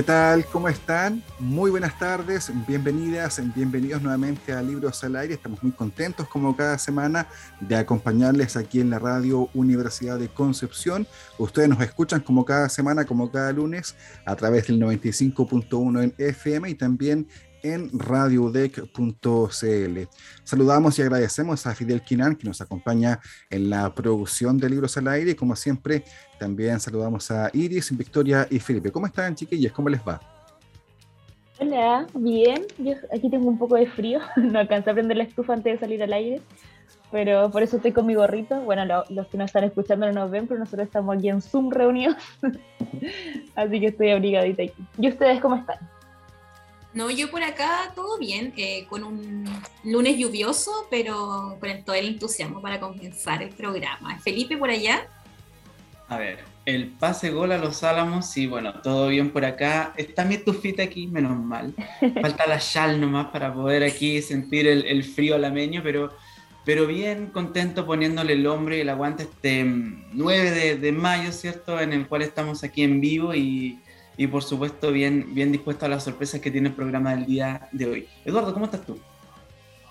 ¿Qué tal? ¿Cómo están? Muy buenas tardes, bienvenidas, bienvenidos nuevamente a Libros al Aire. Estamos muy contentos como cada semana de acompañarles aquí en la radio Universidad de Concepción. Ustedes nos escuchan como cada semana, como cada lunes, a través del 95.1 en FM y también en radiodec.cl. Saludamos y agradecemos a Fidel Quinan que nos acompaña en la producción de Libros al Aire y como siempre también saludamos a Iris, Victoria y Felipe. ¿Cómo están chiquillas? ¿Cómo les va? Hola, bien. Yo aquí tengo un poco de frío, no alcancé a prender la estufa antes de salir al aire, pero por eso estoy con mi gorrito. Bueno, los que nos están escuchando no nos ven, pero nosotros estamos aquí en Zoom reunidos, así que estoy abrigadita aquí. ¿Y ustedes cómo están? No, yo por acá todo bien, eh, con un lunes lluvioso, pero con todo el entusiasmo para comenzar el programa. Felipe, por allá. A ver, el pase gol a los Álamos, sí, bueno, todo bien por acá. Está mi estufita aquí, menos mal. Falta la chal nomás para poder aquí sentir el, frío alameño, pero, pero bien contento poniéndole el hombre y el aguante este 9 de, de mayo, ¿cierto? En el cual estamos aquí en vivo y y por supuesto bien, bien dispuesto a las sorpresas que tiene el programa del día de hoy. Eduardo, ¿cómo estás tú?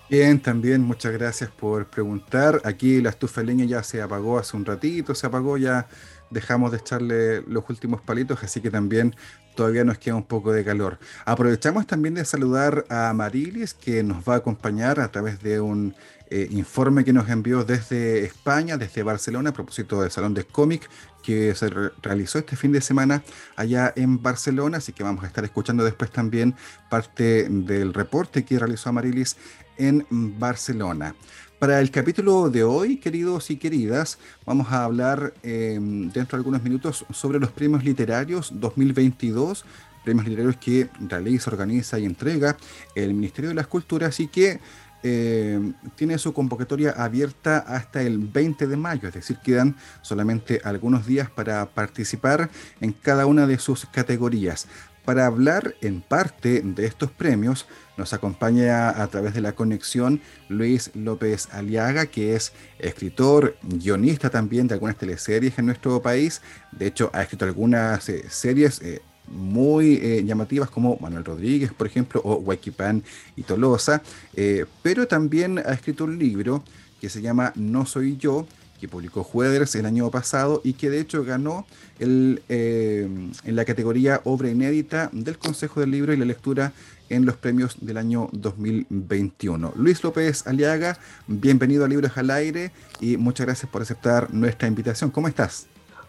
Bien, también muchas gracias por preguntar. Aquí la estufa leña ya se apagó hace un ratito, se apagó, ya dejamos de echarle los últimos palitos, así que también todavía nos queda un poco de calor. Aprovechamos también de saludar a Marilis, que nos va a acompañar a través de un eh, informe que nos envió desde España, desde Barcelona, a propósito del Salón de Cómic que se realizó este fin de semana allá en Barcelona, así que vamos a estar escuchando después también parte del reporte que realizó Amarilis en Barcelona. Para el capítulo de hoy, queridos y queridas, vamos a hablar em, dentro de algunos minutos sobre los premios literarios 2022, premios literarios que realiza, organiza y entrega el Ministerio de las Culturas y que eh, tiene su convocatoria abierta hasta el 20 de mayo, es decir, quedan solamente algunos días para participar en cada una de sus categorías. Para hablar en parte de estos premios, nos acompaña a través de la conexión Luis López Aliaga, que es escritor, guionista también de algunas teleseries en nuestro país. De hecho, ha escrito algunas eh, series eh, muy eh, llamativas como Manuel Rodríguez, por ejemplo, o Huayquipán y Tolosa, eh, pero también ha escrito un libro que se llama No Soy Yo, que publicó Jueders el año pasado y que de hecho ganó el, eh, en la categoría Obra Inédita del Consejo del Libro y la Lectura en los premios del año 2021. Luis López Aliaga, bienvenido a Libros al Aire y muchas gracias por aceptar nuestra invitación. ¿Cómo estás?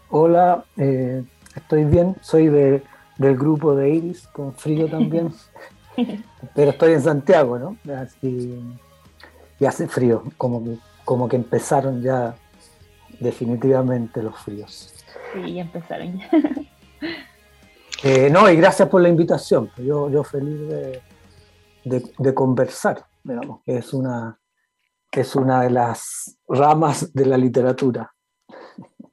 Hola, estoy bien, soy de del grupo de Iris, con frío también. Pero estoy en Santiago, ¿no? y hace frío, como que, como que empezaron ya definitivamente los fríos. Sí, ya empezaron. Eh, no, y gracias por la invitación. Yo, yo feliz de, de, conversar, digamos, que es una, es una de las ramas de la literatura.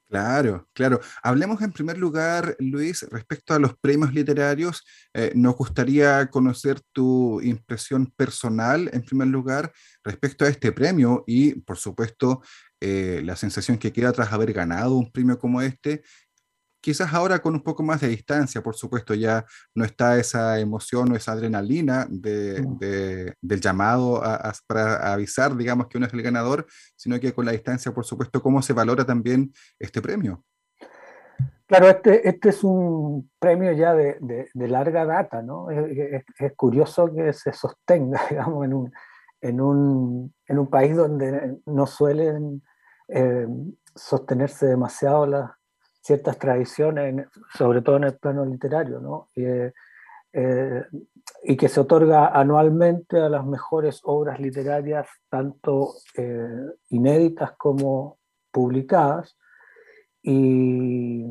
Claro, claro. Hablemos en primer lugar, Luis, respecto a los premios literarios. Eh, nos gustaría conocer tu impresión personal, en primer lugar, respecto a este premio y, por supuesto, eh, la sensación que queda tras haber ganado un premio como este Quizás ahora con un poco más de distancia, por supuesto, ya no está esa emoción o esa adrenalina mm. del llamado para avisar, digamos, que uno es el ganador, sino que con la distancia, por supuesto, cómo se valora también este premio. Claro, este, este es un premio ya de, larga data, ¿no? Es, curioso que se sostenga, digamos, en un, en un, en un país donde no suelen eh, sostenerse demasiado las ciertas tradiciones, sobre todo en el plano literario, ¿no? Eh, y que se otorga anualmente a las mejores obras literarias, tanto eh, inéditas como publicadas. Y,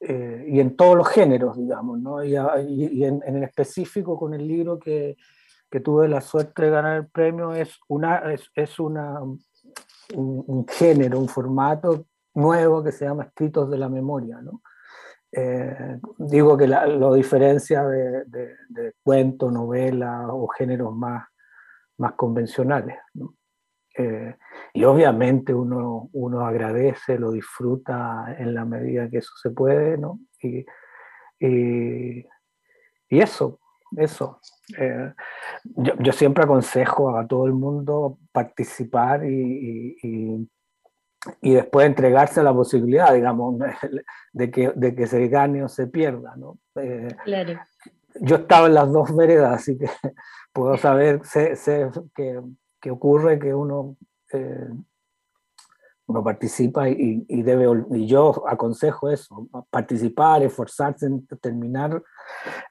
eh, y en todos los géneros, digamos, ¿no? y, y, en, en, específico con el libro que, que, tuve la suerte de ganar el premio, es, una, es, es una, un, un, género, un formato nuevo que se llama Escritos de la Memoria. ¿no? Eh, digo que la, lo diferencia de, de, de cuento, o géneros más, más convencionales. Eh, y obviamente uno, uno agradece, lo disfruta en la medida que eso se puede, ¿no? Y, y, y eso, eso. Eh, yo, yo, siempre aconsejo a todo el mundo participar y, y, y, después entregarse a la posibilidad, digamos, de que, de que se gane o se pierda, ¿no? Eh, claro. Yo estaba en las dos veredas, así que puedo saber, sé, sé que que ocurre que uno, eh, uno participa y, y, debe, y yo aconsejo eso, participar, esforzarse en terminar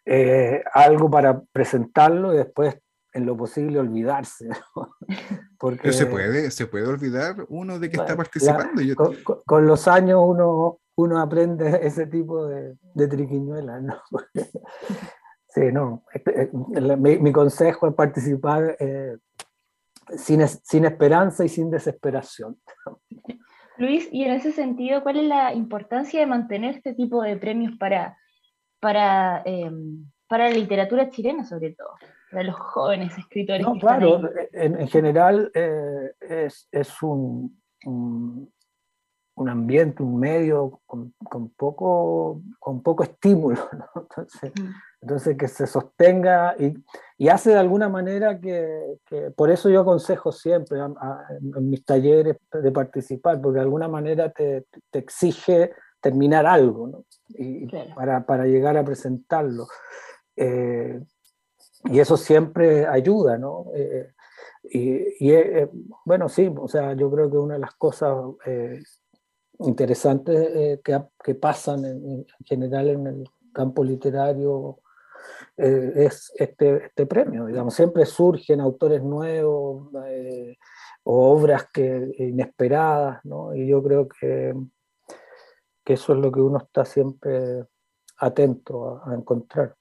eh, algo para presentarlo y después en lo posible olvidarse. ¿no? Porque, Pero se puede, se puede olvidar uno de que está participando. La, yo... con, con, los años uno, uno aprende ese tipo de, de triquiñuelas, ¿no? sí, no. Eh, mi, mi, consejo es participar eh, sin, sin esperanza y sin desesperación. Luis, y en ese sentido, ¿cuál es la importancia de mantener este tipo de premios para, para, eh, para la literatura chilena, sobre todo, para los jóvenes escritores? No, claro, en, en, general eh, es, es un, un, un, ambiente, un medio con, con, poco, con poco estímulo. ¿no? Entonces, mm. entonces, que se sostenga y, y hace de alguna manera que, que, por eso yo aconsejo siempre a, a, en mis talleres de participar, porque de alguna manera te, te exige terminar algo, ¿no? y claro. para, para, llegar a presentarlo. Eh, y eso siempre ayuda, ¿no? Eh, y, y eh, bueno, sí, o sea, yo creo que una de las cosas eh, interesantes que, que, pasan en, en general en el campo literario eh, es este, este, premio, digamos, siempre surgen autores nuevos eh, o obras que, inesperadas, ¿no? Y yo creo que, que, eso es lo que uno está siempre atento a encontrar.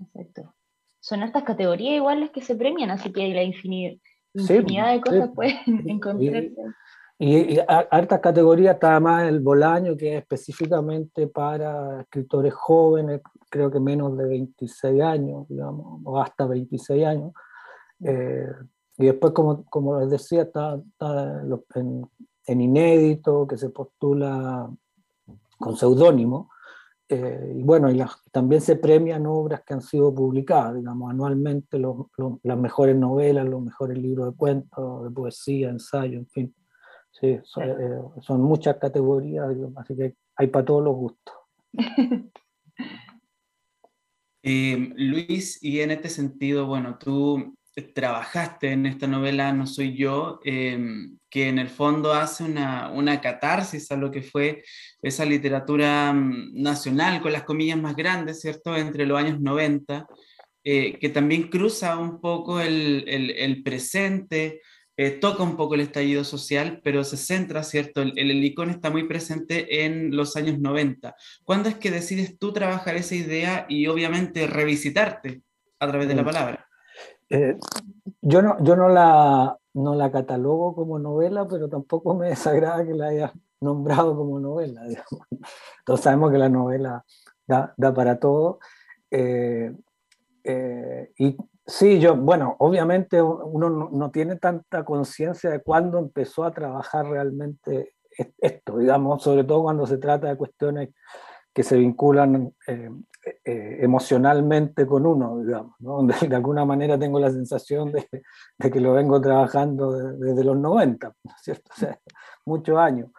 Perfecto. Son estas categorías iguales que se premian, así que la infinidad, infinidad sí, de cosas sí. pueden encontrarse. Y, y, y hartas categorías, está más el Bolaño, que es específicamente para escritores jóvenes, creo que menos de 26 años, digamos, o hasta 26 años. Eh, y después, como, como les decía, está, está en, en, inédito, que se postula con seudónimo. Eh, y bueno, y también se premian obras que han sido publicadas, digamos, anualmente, los, los, las mejores novelas, los mejores libros de cuentos, de poesía, ensayo, en fin. Sí, son, eh, son muchas categorías, así que hay para todos los gustos. eh, Luis, y en este sentido, bueno, tú trabajaste en esta novela No soy yo, eh, que en el fondo hace una, una, catarsis a lo que fue esa literatura mm, nacional, con las comillas más grandes, ¿cierto?, entre los años 90, eh, que también cruza un poco el, el, el presente, eh, toca un poco el estallido social, pero se centra, ¿cierto? El, el helicón está muy presente en los años 90. ¿Cuándo es que decides tú trabajar esa idea y obviamente revisitarte a través de la palabra? Eh, yo no, yo no, la, no la catalogo como novela, pero tampoco me desagrada que la haya nombrado como novela. Digamos. Todos sabemos que la novela da, da para todo. Eh, eh, y Sí, yo, bueno, obviamente uno no, no tiene tanta conciencia de cuándo empezó a trabajar realmente esto, digamos, sobre todo cuando se trata de cuestiones que se vinculan eh, emocionalmente con uno, digamos, ¿no? donde de alguna manera tengo la sensación de, de que lo vengo trabajando desde, los 90, ¿cierto? O sea, muchos años.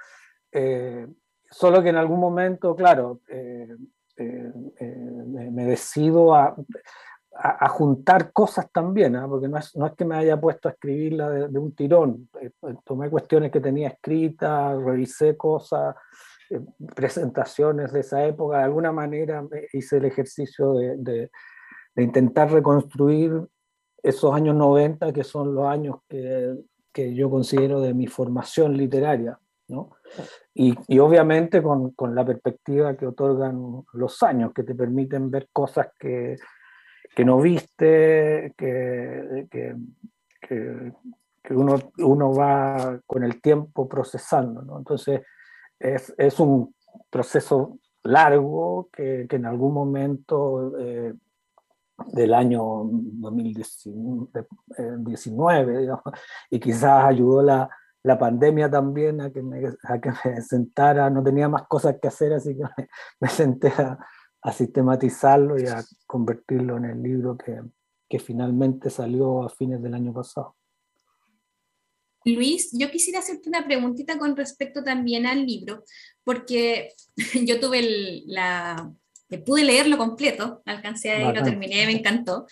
Eh, solo que en algún momento, claro, eh, eh, me, decido a juntar cosas también, ¿eh? porque no es, no es, que me haya puesto a escribirla de, de un tirón. Eh, tomé cuestiones que tenía escritas, revisé cosas, eh, presentaciones de esa época, de alguna manera hice el ejercicio de, de, de, intentar reconstruir esos años 90, que son los años que, que yo considero de mi formación literaria. ¿no? Y, y obviamente con, con, la perspectiva que otorgan los años, que te permiten ver cosas que, que no viste, que, que, que, uno, uno va con el tiempo procesando. ¿no? Entonces, es, es, un proceso largo que, que en algún momento eh, del año 2019, digamos, y quizás ayudó la, la pandemia también a que, me, a que me sentara, no tenía más cosas que hacer, así que me, me senté a, a, sistematizarlo y a convertirlo en el libro que, que finalmente salió a fines del año pasado. Luis, yo quisiera hacerte una preguntita con respecto también al libro, porque yo tuve el, la, pude leerlo completo, alcancé a lo terminé, me encantó.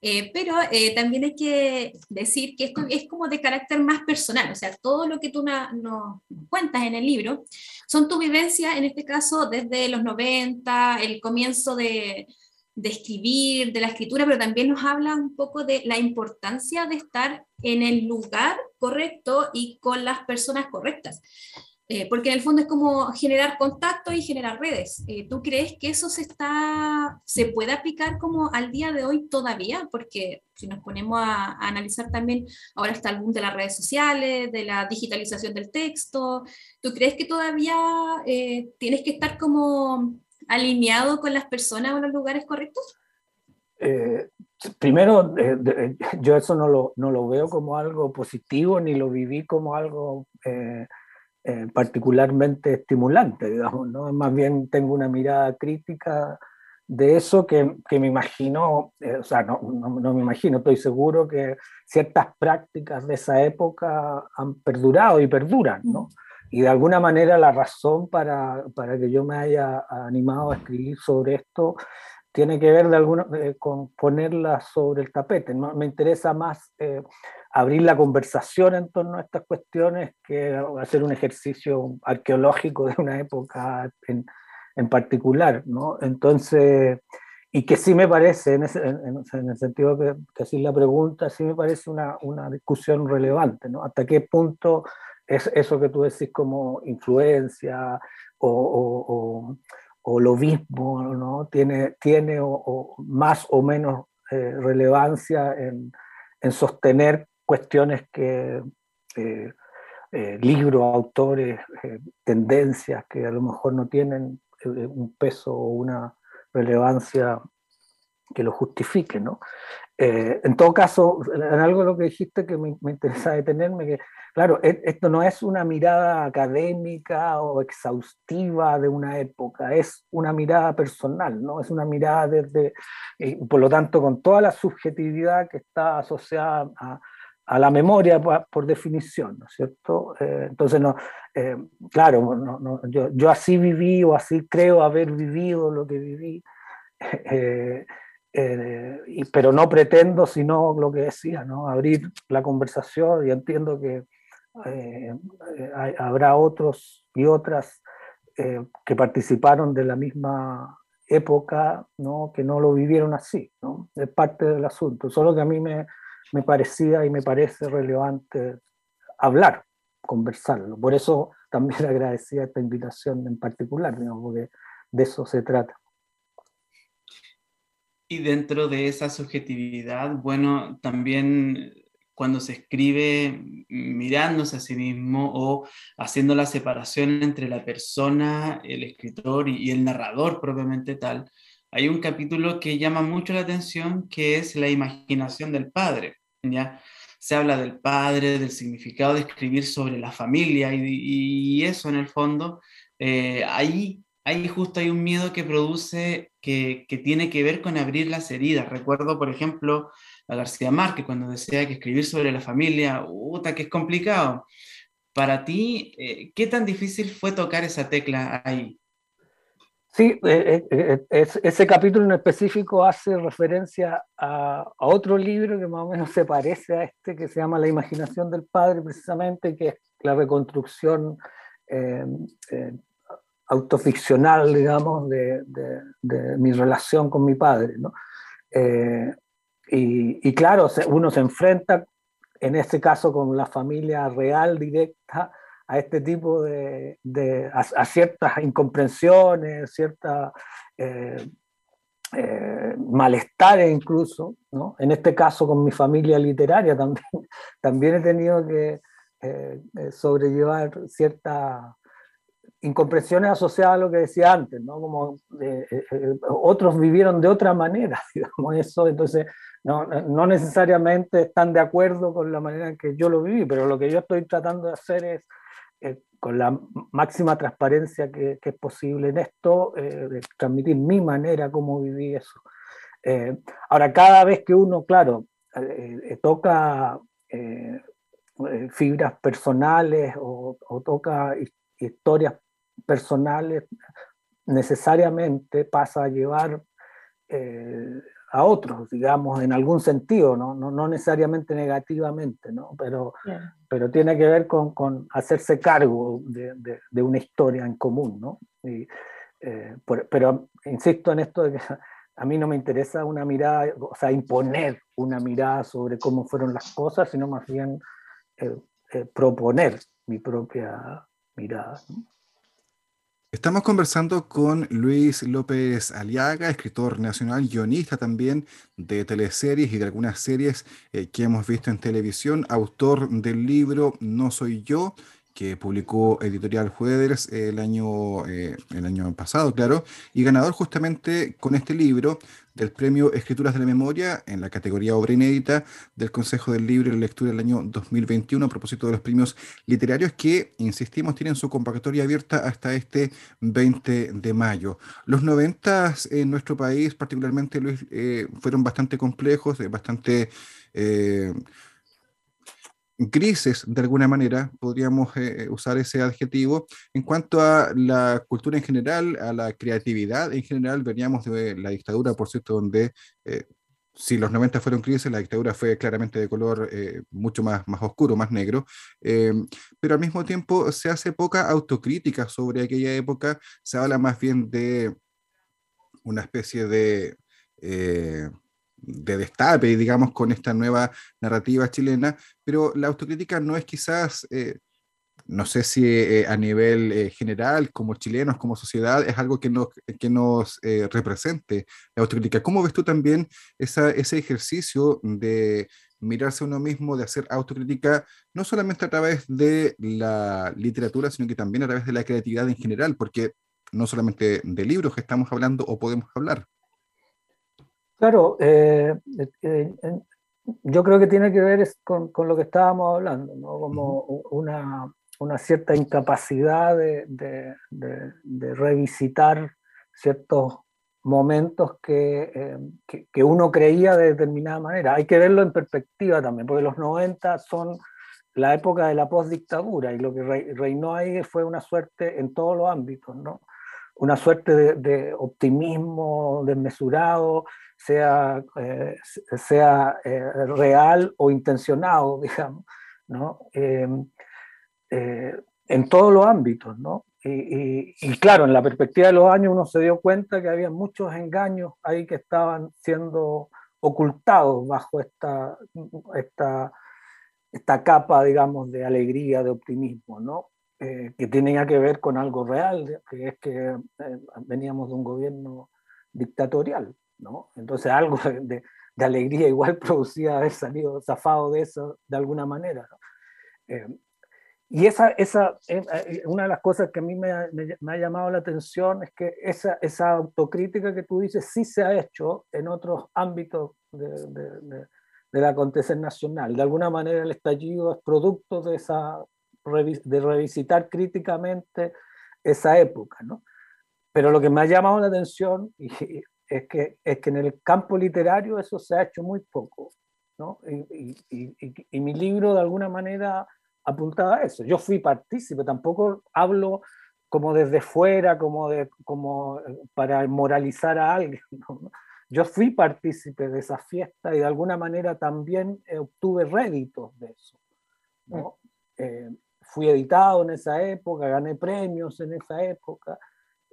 Eh, pero eh, también hay que decir que esto es como de carácter más personal, o sea, todo lo que tú nos cuentas en el libro son tu vivencia, en este caso, desde los 90, el comienzo de, de escribir, de la escritura, pero también nos habla un poco de la importancia de estar en el lugar correcto y con las personas correctas. Eh, porque en el fondo es como generar contacto y generar redes. Eh, ¿Tú crees que eso se, está, se puede aplicar como al día de hoy todavía? Porque si nos ponemos a, analizar también, ahora está el boom de las redes sociales, de la digitalización del texto. ¿Tú crees que todavía eh, tienes que estar como alineado con las personas o los lugares correctos? Eh, primero, eh, yo eso no lo, no lo, veo como algo positivo ni lo viví como algo eh, particularmente estimulante, digamos, ¿no? Más bien tengo una mirada crítica de eso que, que me imagino, o sea, no, no, no, me imagino, estoy seguro que ciertas prácticas de esa época han perdurado y perduran, ¿no? Y de alguna manera la razón para, para, que yo me haya animado a escribir sobre esto tiene que ver de alguna, eh, con ponerla sobre el tapete. ¿no? Me interesa más eh, abrir la conversación en torno a estas cuestiones que hacer un ejercicio arqueológico de una época en, en particular. ¿no? Entonces, y que sí me parece, en, ese, en, en el sentido que, que así la pregunta, sí me parece una, una discusión relevante. ¿no? ¿Hasta qué punto es eso que tú decís como influencia o, o, o, o lo mismo, ¿no? Tiene, tiene más o menos eh, relevancia en, en, sostener cuestiones que eh, eh, libros, autores, tendencias que a lo mejor no tienen un peso o una relevancia que lo justifique, ¿no? En todo caso, en algo de lo que dijiste que me, me interesa detenerme, que claro, e, esto no es una mirada académica o exhaustiva de una época, es una mirada personal, ¿no? Es una mirada desde, y por lo tanto, con toda la subjetividad que está asociada a, la memoria por, por, definición, ¿no es cierto? Eh, entonces, no, eh, claro, no, no, yo, así viví o así creo haber vivido lo que viví. Eh, eh, pero no pretendo, sino lo que decía, ¿no? abrir la conversación y entiendo que eh, hay, habrá otros y otras eh, que participaron de la misma época, ¿no? que no lo vivieron así, ¿no? es parte del asunto, solo que a mí me, me parecía y me parece relevante hablar, conversarlo, por eso también agradecía esta invitación en particular, digamos, porque de eso se trata. Y dentro de esa subjetividad, bueno, también cuando se escribe mirándose a sí mismo o haciendo la separación entre la persona, el escritor y el narrador propiamente tal, hay un capítulo que llama mucho la atención que es la imaginación del padre, ¿ya? Se habla del padre, del significado de escribir sobre la familia y, y eso en el fondo, eh, ahí ahí justo hay un miedo que produce, que, que, tiene que ver con abrir las heridas. Recuerdo, por ejemplo, a García Márquez cuando decía que escribir sobre la familia, puta, que es complicado. Para ti, eh, ¿qué tan difícil fue tocar esa tecla ahí? Sí, eh, eh, es, ese capítulo en específico hace referencia a, a, otro libro que más o menos se parece a este, que se llama La imaginación del padre, precisamente, que es la reconstrucción autoficcional, digamos, de, de, de, mi relación con mi padre. ¿no? Eh, y, y, claro, uno se enfrenta, en este caso con la familia real directa, a este tipo de, de a, ciertas incomprensiones, ciertas eh, eh, malestares incluso, ¿no? En este caso con mi familia literaria también, también he tenido que eh, sobrellevar ciertas incomprensiones asociadas a lo que decía antes, ¿no? Como otros vivieron de otra manera, digamos eso, entonces no, no, necesariamente están de acuerdo con la manera en que yo lo viví, pero lo que yo estoy tratando de hacer es eh, con la máxima transparencia que, es posible en esto, eh, transmitir mi manera, cómo viví eso. Eh, ahora, cada vez que uno, claro, toca fibras personales o, toca historias personales, necesariamente pasa a llevar a otros, digamos, en algún sentido, no, no, no necesariamente negativamente, ¿no? pero, pero tiene que ver con, con hacerse cargo de, de, una historia en común. ¿no? Y, eh, pero insisto en esto de que a mí no me interesa una mirada, o sea, imponer una mirada sobre cómo fueron las cosas, sino más bien eh, eh, proponer mi propia mirada. Estamos conversando con Luis López Aliaga, escritor nacional, guionista también de teleseries y de algunas series eh, que hemos visto en televisión, autor del libro No Soy Yo, que publicó Editorial Jueders el año, eh, el año pasado, claro, y ganador justamente con este libro del premio Escrituras de la Memoria en la categoría Obra Inédita del Consejo del Libro y la Lectura del año 2021 a propósito de los premios literarios que, insistimos, tienen su convocatoria abierta hasta este 20 de mayo. Los 90 en nuestro país, particularmente, Luis, eh, fueron bastante complejos, eh, bastante grises de alguna manera, podríamos eh, usar ese adjetivo. En cuanto a la cultura en general, a la creatividad en general, veníamos de la dictadura, por cierto, donde eh, si los 90 fueron crisis, la dictadura fue claramente de color eh, mucho más, más oscuro, más negro, pero al mismo tiempo se hace poca autocrítica sobre aquella época, se habla más bien de una especie de de destape, digamos, con esta nueva narrativa chilena, pero la autocrítica no es quizás, eh, no sé si eh, a nivel eh, general, como chilenos, como sociedad, es algo que nos, que nos represente la autocrítica. ¿Cómo ves tú también ese ejercicio de mirarse a uno mismo, de hacer autocrítica, no solamente a través de la literatura, sino que también a través de la creatividad en general, porque no solamente de libros que estamos hablando o podemos hablar. Claro, eh, eh, yo creo que tiene que ver con, con, lo que estábamos hablando, ¿no? como una, una, cierta incapacidad de, de, de, revisitar ciertos momentos que, eh, que, que, uno creía de determinada manera. Hay que verlo en perspectiva también, porque los 90 son la época de la postdictadura y lo que reinó ahí fue una suerte en todos los ámbitos, ¿no? una suerte de, optimismo desmesurado, sea, eh, sea eh, real o intencionado, digamos, ¿no? Eh, en todos los ámbitos, ¿no? Y, y, claro, en la perspectiva de los años uno se dio cuenta que había muchos engaños ahí que estaban siendo ocultados bajo esta, esta, esta capa, digamos, de alegría, de optimismo, ¿no? que tenía que ver con algo real, que es que veníamos de un gobierno dictatorial. Entonces algo de, alegría igual producía haber salido zafado de eso de alguna manera. Eh, y esa, esa eh, eh, una de las cosas que a mí me ha, llamado la atención es que esa, esa, autocrítica que tú dices sí se ha hecho en otros ámbitos de, de, del acontecer nacional. De alguna manera el estallido es producto de, esa, de revisitar críticamente esa época. ¿no? Pero lo que me ha llamado la atención, y es que, es que en el campo literario eso se ha hecho muy poco. ¿no? Y, y, y, mi libro de alguna manera apuntaba a eso. Yo fui partícipe, tampoco hablo como desde fuera, como, de, como eh, para moralizar a alguien. Yo fui partícipe de esa fiesta y de alguna manera también eh, obtuve réditos de eso. ¿no? Eh, fui editado en esa época, gané premios en esa época.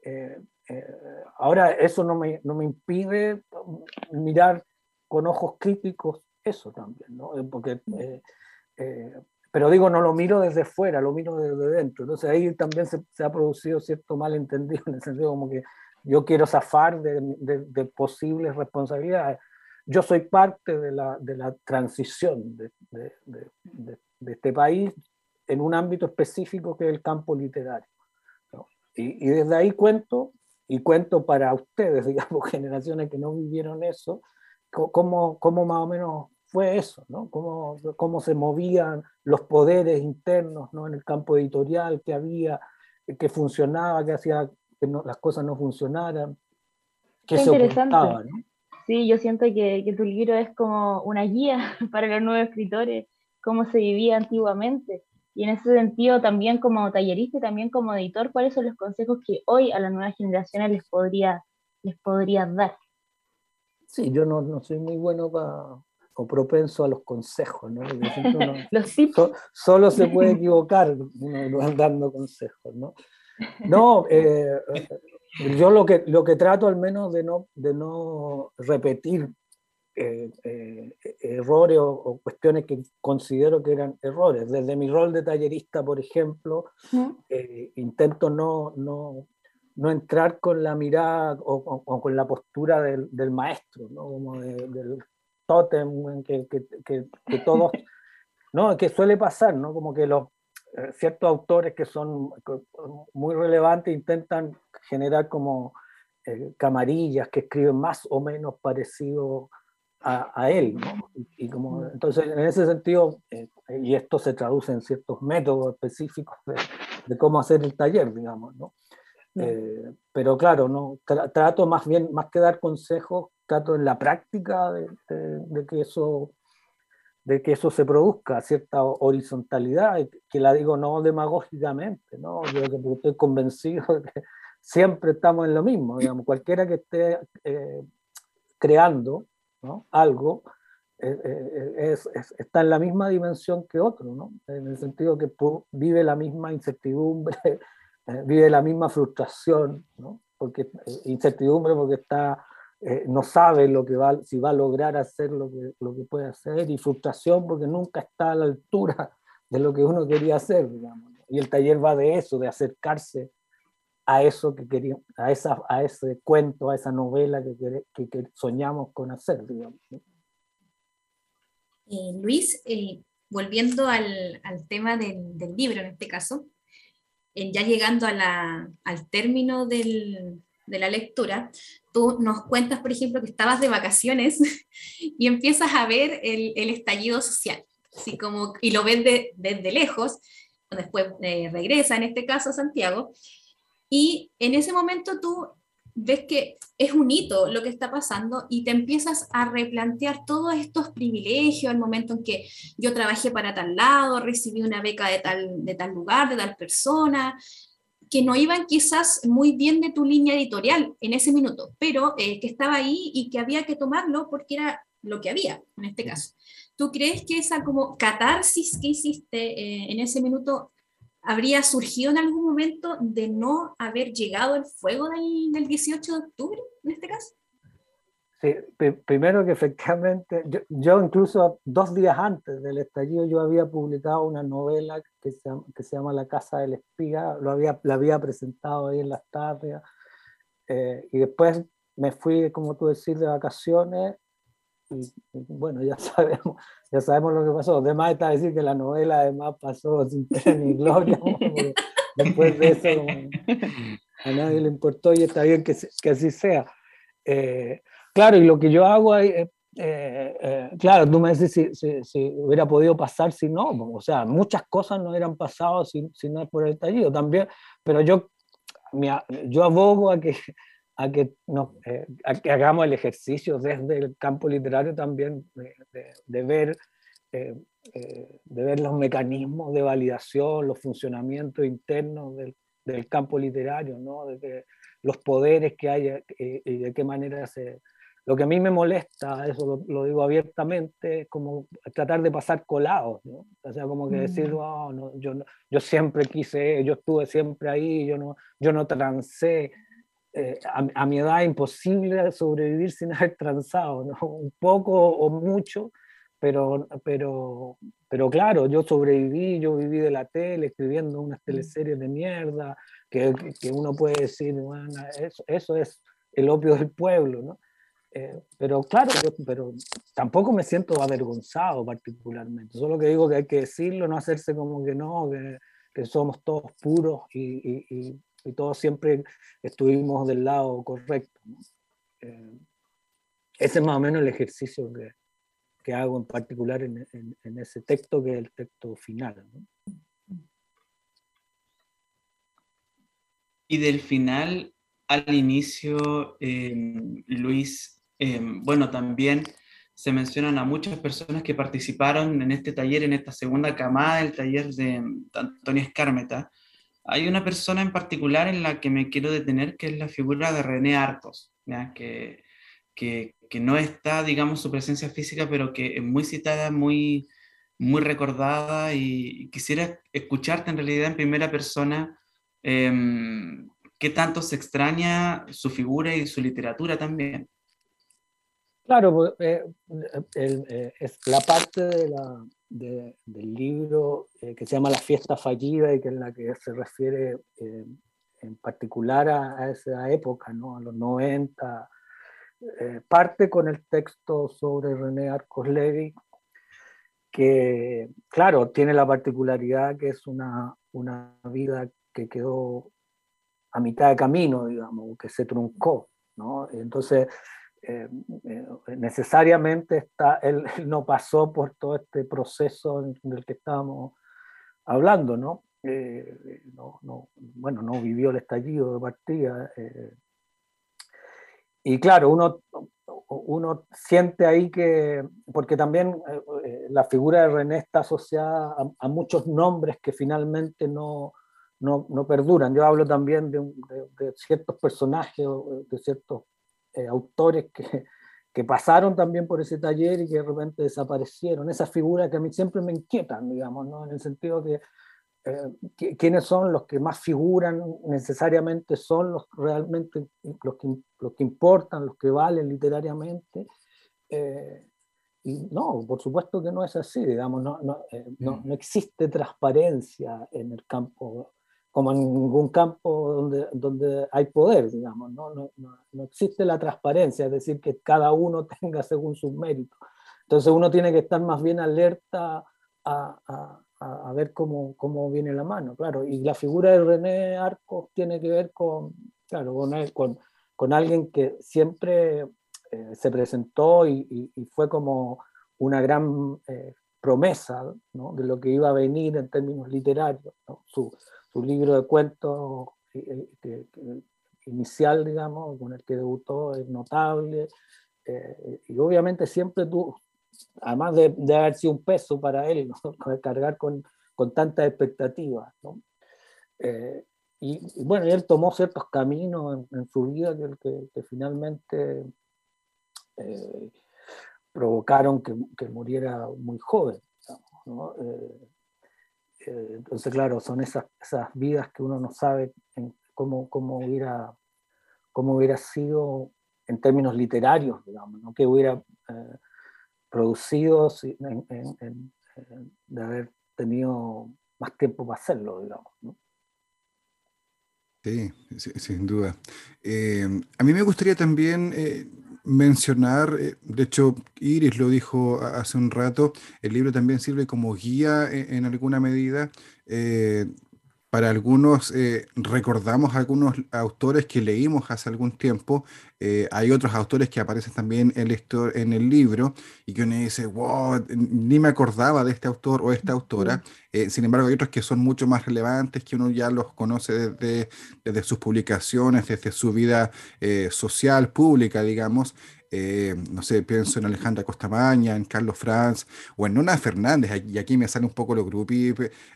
Eh, ahora, eso no me, no me, impide mirar con ojos críticos eso también, ¿no? Eh, porque, eh, pero digo, no lo miro desde fuera, lo miro desde dentro. Entonces ahí también se, se ha producido cierto malentendido en el sentido como que yo quiero zafar de, de, posibles responsabilidades. Yo soy parte de la, de la transición de, de, este país en un ámbito específico que es el campo literario. Y, y, desde ahí cuento, y cuento para ustedes, digamos, generaciones que no vivieron eso, cómo, cómo más o menos fue eso, ¿no? Cómo, cómo se movían los poderes internos ¿no? en el campo editorial que había, que funcionaba, que hacía que las cosas no funcionaran, que se ocultaba, ¿no? Sí, yo siento que, que, tu libro es como una guía para los nuevos escritores, cómo se vivía antiguamente. Y en ese sentido, también como tallerista y también como editor, ¿cuáles son los consejos que hoy a las nuevas generaciones les podría, les podría dar? Sí, yo no, no soy muy bueno para o propenso a los consejos, ¿no? los solo se puede equivocar uno, dando consejos, ¿no? No, eh, yo lo que, lo que trato al menos de no, de no repetir eh, eh, errores o, cuestiones que considero que eran errores. Desde mi rol de tallerista, por ejemplo, intento no, no, no, entrar con la mirada o, con la postura del, del maestro, ¿no? como del tótem que, que, que, que todos, ¿no? que suele pasar, ¿no? como que los eh, ciertos autores que son muy relevantes intentan generar como eh, camarillas que escriben más o menos parecido a, a él. ¿no? Y, como, entonces, en ese sentido, eh, y esto se traduce en ciertos métodos específicos de, de cómo hacer el taller, digamos. ¿no? Eh, pero claro, no trato más bien, más que dar consejos, trato en la práctica de, de, que eso de que eso se produzca, cierta horizontalidad, que la digo no demagógicamente, ¿no? yo estoy convencido de que siempre estamos en lo mismo, digamos, cualquiera que esté eh, creando ¿no? algo eh, es, está en la misma dimensión que otro, ¿no? en el sentido que vive la misma incertidumbre, eh, vive la misma frustración, ¿no? porque, eh, incertidumbre porque está, eh, no sabe lo que va, si va a lograr hacer lo que, lo que puede hacer, y frustración porque nunca está a la altura de lo que uno quería hacer, digamos. Y el taller va de eso, de acercarse a eso que queríamos, a, esa, a ese cuento, a esa novela que, que, soñamos con hacer, digamos. Luis, volviendo al, al tema del, del, libro en este caso, ya llegando al término de la lectura, tú nos cuentas, por ejemplo, que estabas de vacaciones y empiezas a ver el, estallido social, así como, y lo ves desde lejos, después eh, regresa, en este caso, a Santiago, y en ese momento tú ves que es un hito lo que está pasando y te empiezas a replantear todos estos privilegios, el momento en que yo trabajé para tal lado, recibí una beca de tal, de tal lugar, de tal persona, que no iban quizás muy bien de tu línea editorial en ese minuto, pero eh, que estaba ahí y que había que tomarlo porque era lo que había en este caso. ¿Tú crees que esa como catarsis que hiciste eh, en ese minuto habría surgido en algún momento de no haber llegado el fuego del, del 18 de octubre, en este caso? Sí, primero que efectivamente, yo, incluso dos días antes del estallido yo había publicado una novela que se, que se llama La Casa del Espía, lo había, la había presentado ahí en las tardes, eh, y después me fui, como tú decís, de vacaciones y, bueno, ya sabemos, ya sabemos lo que pasó. Además está decir que la novela además pasó sin pena ni gloria. Después de eso a nadie le importó y está bien que, que así sea. Eh, claro, y lo que yo hago ahí, eh, eh, claro, tú me dices si, si, si, hubiera podido pasar si no, o sea, muchas cosas no hubieran pasado si, si no es por el estallido también, pero yo, yo abogo a que a que, no, eh, a que hagamos el ejercicio desde el campo literario también de, de, ver, eh, eh, de ver los mecanismos de validación, los funcionamientos internos del, del campo literario, ¿no? de los poderes que hay y de qué manera se... Lo que a mí me molesta, eso lo, lo digo abiertamente, es como tratar de pasar colados, ¿no? o sea, como que decir, oh, no, yo, yo siempre quise, yo estuve siempre ahí, yo no, yo no trancé, eh, a, mi edad imposible sobrevivir sin haber transado, ¿no? un poco o mucho, pero, pero, pero claro, yo sobreviví, yo viví de la tele, escribiendo unas mm. teleseries de mierda, que, que uno puede decir, bueno, eso, eso es el opio del pueblo, ¿no? Eh, pero claro, pero tampoco me siento avergonzado particularmente. Solo que digo que hay que decirlo, no hacerse como que no, que, que somos todos puros y, y, y, todos siempre estuvimos del lado correcto. Eh, ese es más o menos el ejercicio que, que hago en particular en, en, ese texto, que es el texto final. Y del final al inicio, eh, Luis, Em, bueno, también se mencionan a muchas personas que participaron en este taller, en esta segunda camada del taller de, Antonio Escármeta. Hay una persona en particular en la que me quiero detener, que es la figura de René Arcos, Que, que, que, no está, digamos, su presencia física, pero que es muy citada, muy, muy recordada y, quisiera escucharte en realidad en primera persona eh, qué tanto se extraña su figura y su literatura también. Claro, pues, eh, eh, es la parte de la, del libro eh, que se llama La fiesta fallida y que es la que se refiere en particular a, esa época, ¿no? a los 90, parte con el texto sobre René Arcos Levy, que, claro, tiene la particularidad que es una, una vida que quedó a mitad de camino, digamos, que se truncó. ¿no? Entonces, eh, eh, necesariamente está, él, no pasó por todo este proceso del que estábamos hablando, ¿no? Eh, no, no, bueno, no vivió el estallido de partida. y claro, uno, uno siente ahí que, porque también la figura de René está asociada a, muchos nombres que finalmente no, no, no, perduran. Yo hablo también de, de, de ciertos personajes, de ciertos eh, autores que, que, pasaron también por ese taller y que de repente desaparecieron. Esas figuras que a mí siempre me inquietan, digamos, ¿no? en el sentido de eh, quiénes son los que más figuran necesariamente son los realmente los que, los que importan, los que valen literariamente. Eh, y no, por supuesto que no es así, digamos, no, no, no, mm. no existe transparencia en el campo como en ningún campo donde, donde hay poder, digamos, ¿no? No, no, existe la transparencia, es decir, que cada uno tenga según sus méritos. Entonces uno tiene que estar más bien alerta a, a, a, ver cómo, cómo viene la mano, claro. Y la figura de René Arcos tiene que ver con, claro, con, con, con alguien que siempre eh, se presentó y, y, fue como una gran eh, promesa ¿no? de lo que iba a venir en términos literarios. ¿no? Su, su libro de cuentos eh, eh, inicial, digamos, con el que debutó, es notable. Eh, y obviamente siempre tú, además de, de, haber sido un peso para él, ¿no? cargar con, con tantas expectativas. y, bueno, él tomó ciertos caminos en, su vida que, finalmente provocaron que, muriera muy joven. Entonces, claro, son esas, esas vidas que uno no sabe cómo, cómo, hubiera, cómo hubiera sido en términos literarios, digamos, ¿no? que hubiera eh, producido de haber tenido más tiempo para hacerlo, digamos. ¿no? Sí, sin duda. Eh, a mí me gustaría también mencionar, eh, de hecho Iris lo dijo hace un rato, el libro también sirve como guía e, en, alguna medida. Eh, para algunos eh, recordamos algunos autores que leímos hace algún tiempo. hay otros autores que aparecen también en el, en el libro y que uno dice, wow, ni me acordaba de este autor o esta autora. sin embargo, hay otros que son mucho más relevantes, que uno ya los conoce desde, desde sus publicaciones, desde su vida social, pública, digamos. Eh, no sé, pienso en Alejandra Costamaña, en Carlos Franz o en Nona Fernández, y aquí me sale un poco lo grupi,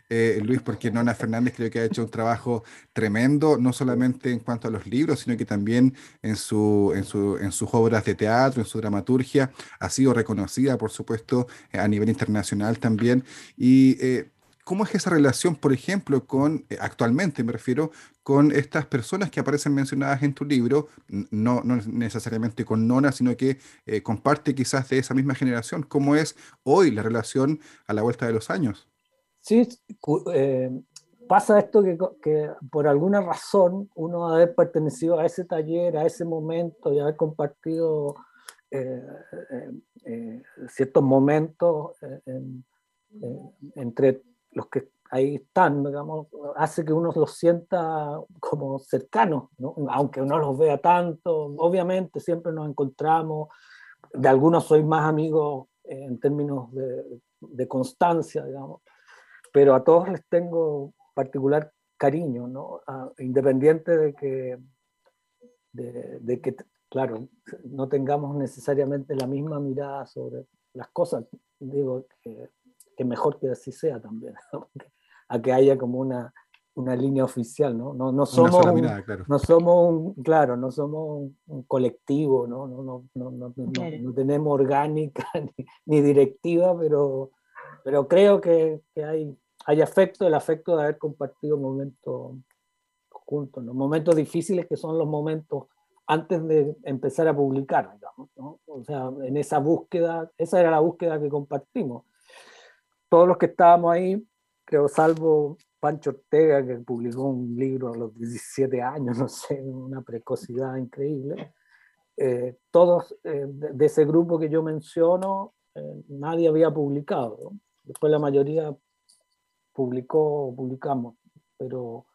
eh, Luis, porque Nona Fernández creo que ha hecho un trabajo tremendo, no solamente en cuanto a los libros, sino que también en, su, en, su, en sus obras de teatro, en su dramaturgia, ha sido reconocida, por supuesto, a nivel internacional también, y ¿Cómo es esa relación, por ejemplo, con, eh, actualmente me refiero, con estas personas que aparecen mencionadas en tu libro, no, no necesariamente con Nona, sino que eh, comparte quizás de esa misma generación? ¿Cómo es hoy la relación a la vuelta de los años? Sí, eh, pasa esto que, que, por alguna razón uno haber pertenecido a ese taller, a ese momento y haber compartido ciertos momentos entre los que ahí están, digamos, hace que uno los sienta como cercanos, ¿no? aunque no los vea tanto, obviamente siempre nos encontramos, de algunos soy más amigo en términos de, de, constancia, digamos, pero a todos les tengo particular cariño, ¿no? independiente de que, de, de que, claro, no tengamos necesariamente la misma mirada sobre las cosas, digo que que mejor que así sea también, a que haya como una, una línea oficial, ¿no? No, no somos, un, claro. no somos un, claro, no somos un, colectivo, ¿no? No, no, no, no, no tenemos orgánica ni, ni, directiva, pero, pero creo que, que, hay, hay afecto, el afecto de haber compartido momentos juntos, ¿no? momentos difíciles que son los momentos antes de empezar a publicar, digamos, ¿no? O sea, en esa búsqueda, esa era la búsqueda que compartimos todos los que estábamos ahí, creo, salvo Pancho Ortega, que publicó un libro a los 17 años, no sé, una precocidad increíble, eh, todos eh, de, ese grupo que yo menciono, eh, nadie había publicado. Después la mayoría publicó, publicamos, pero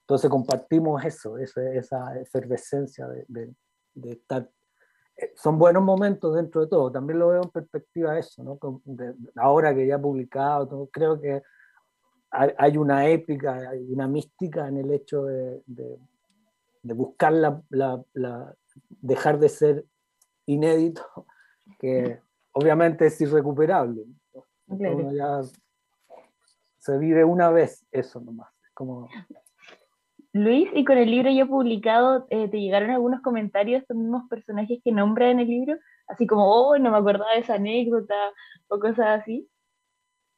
entonces compartimos eso, esa efervescencia de, de, de estar son buenos momentos dentro de todo. También lo veo en perspectiva eso, ¿no? ahora que ya he publicado, creo que hay una épica, hay una mística en el hecho de, de, buscar la, la, dejar de ser inédito, que obviamente es irrecuperable. Ya se vive una vez eso nomás. Como... Luis, y con el libro ya publicado, eh, ¿te llegaron algunos comentarios de estos mismos personajes que nombra en el libro? Así como, oh, no me acordaba de esa anécdota o cosas así.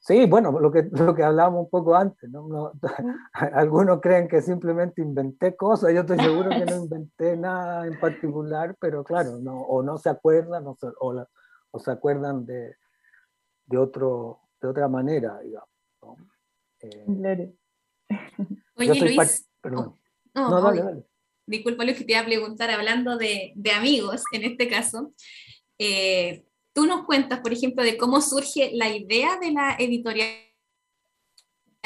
Sí, bueno, lo que, lo que hablábamos un poco antes, ¿no? algunos creen que simplemente inventé cosas, yo estoy seguro que no inventé nada en particular, pero claro, no, o no se acuerdan o se, o, o se acuerdan de, de, otro, de otra manera, digamos. Eh, Oye, Luis, Perdón. Oh, no, dale, dale. Disculpa, Luis, que te iba a preguntar, hablando de, de amigos, en este caso, eh, tú nos cuentas, por ejemplo, de cómo surge la idea de la editorial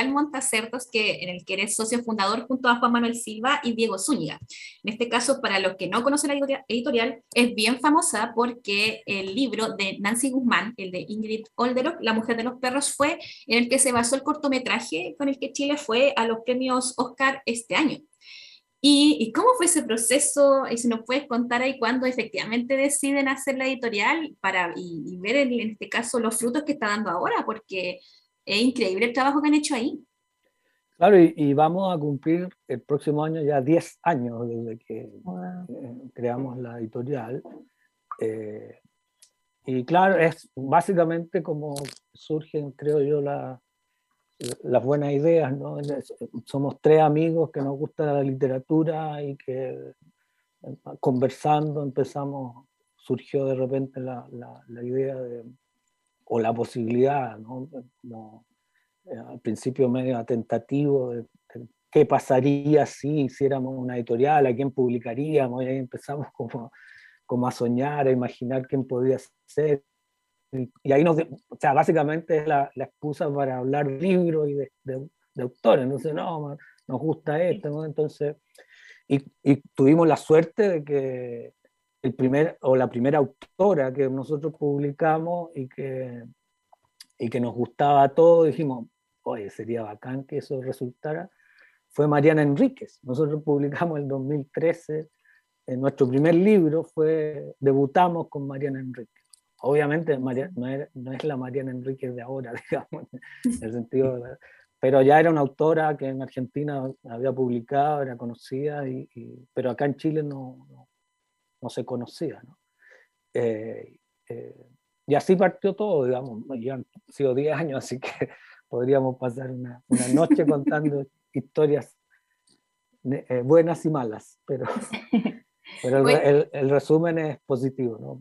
Montacertos, que, en el que eres socio fundador junto a Juan Manuel Silva y Diego Zúñiga. En este caso, para los que no conocen la editorial, es bien famosa porque el libro de Nancy Guzmán, el de Ingrid Olderock, La mujer de los perros, fue en el que se basó el cortometraje con el que Chile fue a los premios Oscar este año. ¿Y, cómo fue ese proceso? Y si nos puedes contar ahí cuándo efectivamente deciden hacer la editorial para, y, ver en, en, este caso los frutos que está dando ahora, porque es increíble el trabajo que han hecho ahí. Claro, y, vamos a cumplir el próximo año ya 10 años desde que eh, creamos la editorial. Eh, y claro, es básicamente como surgen, creo yo, la, las buenas ideas. ¿no? Somos tres amigos que nos gusta la literatura y que eh, conversando empezamos, surgió de repente la, la, idea de, o la posibilidad, ¿no? Eh, al principio medio tentativo qué pasaría si hiciéramos una editorial, a quién publicaríamos, y ahí empezamos como, como a soñar, a imaginar quién podía ser. Y, ahí nos, o sea, básicamente es la, la excusa para hablar de libros y de, de, autores, entonces, no, nos gusta esto, ¿no? Entonces, y, y tuvimos la suerte de que el primer, o la primera autora que nosotros publicamos y que, y que nos gustaba a todos, dijimos, oye, sería bacán que eso resultara, fue Mariana Enríquez. Nosotros publicamos en 2013, en nuestro primer libro fue, debutamos con Mariana Enríquez. Obviamente no, es la Mariana Enríquez de ahora, digamos, en el sentido pero ya era una autora que en Argentina había publicado, era conocida, y, pero acá en Chile no, no se conocía. ¿no? Eh, eh, y así partió todo, digamos, ya han sido 10 años, así que podríamos pasar una, una noche contando historias eh, buenas y malas, pero, pero el, el, resumen es positivo. ¿no?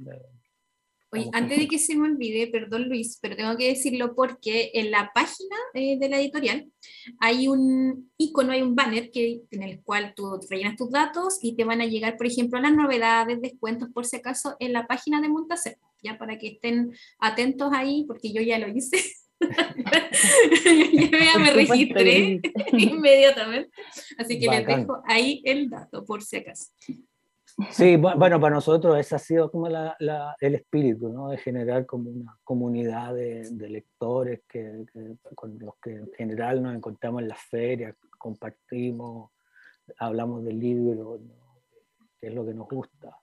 Oye, antes de que se me olvide, perdón Luis, pero tengo que decirlo porque en la página eh, de la editorial hay un icono, hay un banner que, en el cual tú rellenas tus datos y te van a llegar, por ejemplo, las novedades, descuentos, por si acaso, en la página de Montacer, ya para que estén atentos ahí, porque yo ya lo hice. yo ya me registré inmediatamente, así que les dejo ahí el dato, por si acaso. Sí, bueno, para nosotros ese ha sido como el espíritu, ¿no? De generar como una comunidad de, lectores que, con los que en general nos encontramos en las ferias, compartimos, hablamos del libro, que es lo que nos gusta.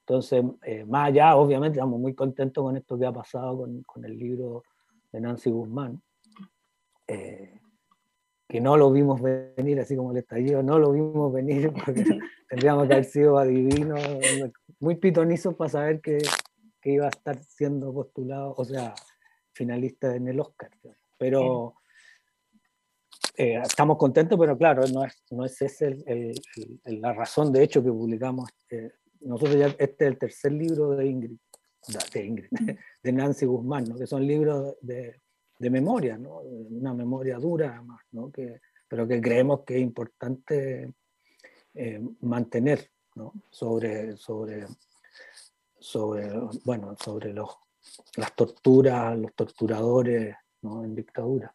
Entonces, eh, más allá, obviamente, estamos muy contentos con esto que ha pasado con, con el libro de Nancy Guzmán. Eh, que no lo vimos venir, así como el estallido, no lo vimos venir porque tendríamos que haber sido adivinos, muy pitonizos para saber que, que, iba a estar siendo postulado, o sea, finalista en el Oscar. Pero eh, estamos contentos, pero claro, no es, no es esa el, la razón de hecho que publicamos. Eh, nosotros ya, este es el tercer libro de Ingrid, de, Ingrid, de Nancy Guzmán, ¿no? que son libros de, de memoria, ¿no? una memoria dura además, ¿no? pero que creemos que es importante eh, mantener ¿no? sobre, sobre, sobre, bueno, sobre los, las torturas, los torturadores ¿no? en dictadura.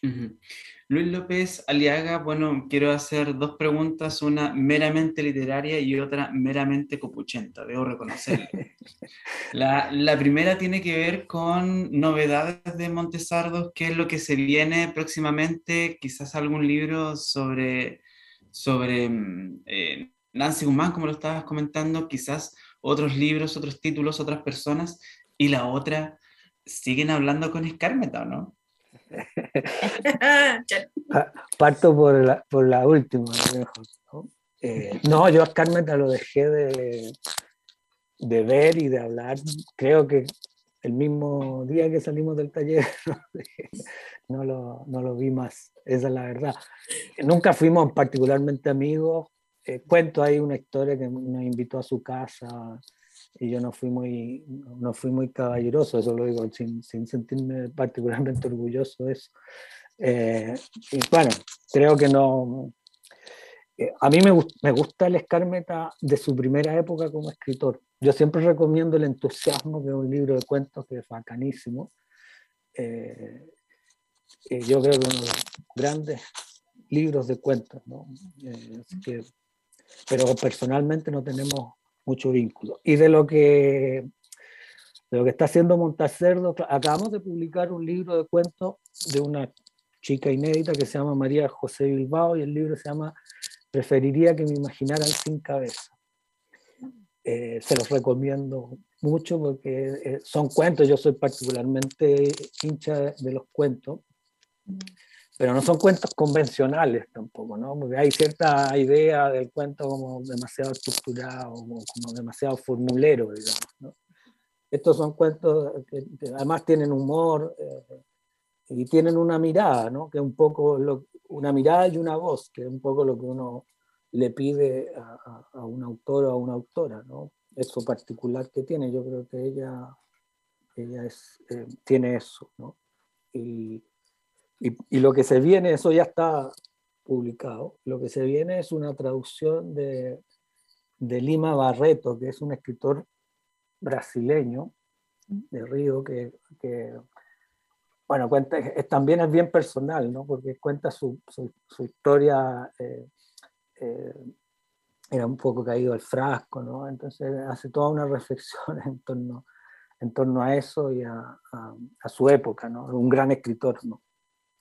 Luis López Aliaga, bueno, quiero hacer dos preguntas, una meramente literaria y otra meramente copuchenta, debo reconocerlo. La, la, primera tiene que ver con novedades de Montesardos, qué es lo que se viene próximamente, quizás algún libro sobre, sobre mm, eh, Nancy Guzmán, como lo estabas comentando, quizás otros libros, otros títulos, otras personas, y la otra, siguen hablando con Escármeta, ¿no? Parto por la, por la última. ¿no? Eh, no, yo a Carmen lo dejé de, de ver y de hablar. Creo que el mismo día que salimos del taller no lo, no lo vi más, esa es la verdad. Nunca fuimos particularmente amigos. Eh, cuento ahí una historia que nos invitó a su casa y yo no fui muy, no fui muy caballeroso, eso lo digo sin, sin sentirme particularmente orgulloso de eso. Eh, y bueno, creo que no... Eh, a mí me, me gusta el Escármeta de su primera época como escritor. Yo siempre recomiendo El entusiasmo, que es un libro de cuentos que es bacanísimo. Eh, yo creo que uno de los grandes libros de cuentos, ¿no? pero personalmente no tenemos mucho vínculo. Y de lo que, de lo que está haciendo Montacerdo, acabamos de publicar un libro de cuentos de una chica inédita que se llama María José Bilbao y el libro se llama Preferiría que me imaginaran sin cabeza. Eh, se los recomiendo mucho porque eh, son cuentos, yo soy particularmente hincha de los cuentos pero no son cuentos convencionales tampoco, ¿no? Porque hay cierta idea del cuento como demasiado estructurado, como, demasiado formulero, digamos, ¿no? Estos son cuentos que, además tienen humor eh, y tienen una mirada, ¿no? Que un poco lo, una mirada y una voz, que es un poco lo que uno le pide a, a, un autor o a una autora, ¿no? Eso particular que tiene, yo creo que ella, ella es, eh, tiene eso, ¿no? Y, y, lo que se viene, eso ya está publicado, lo que se viene es una traducción de, de Lima Barreto, que es un escritor brasileño de Río, que, bueno, cuenta, también es bien personal, ¿no? porque cuenta su, su, historia, eh, eh, era un poco caído al frasco, ¿no? entonces hace toda una reflexión en torno, en torno a eso y a, a, a su época, ¿no? un gran escritor. ¿no?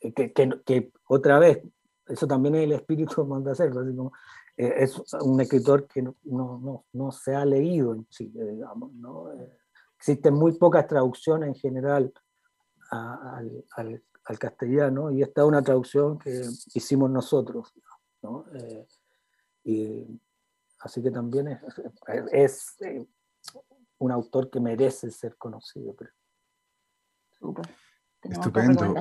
Eh, que, que, otra vez, eso también es el espíritu de Montacerdo, así como, eh, es un escritor que no, no, no, se ha leído en Chile, digamos, ¿no? Eh, existen muy pocas traducciones en general al, al, al, castellano y esta es una traducción que hicimos nosotros, ¿no? y, así que también es, es, un autor que merece ser conocido. Creo. Súper. Estupendo.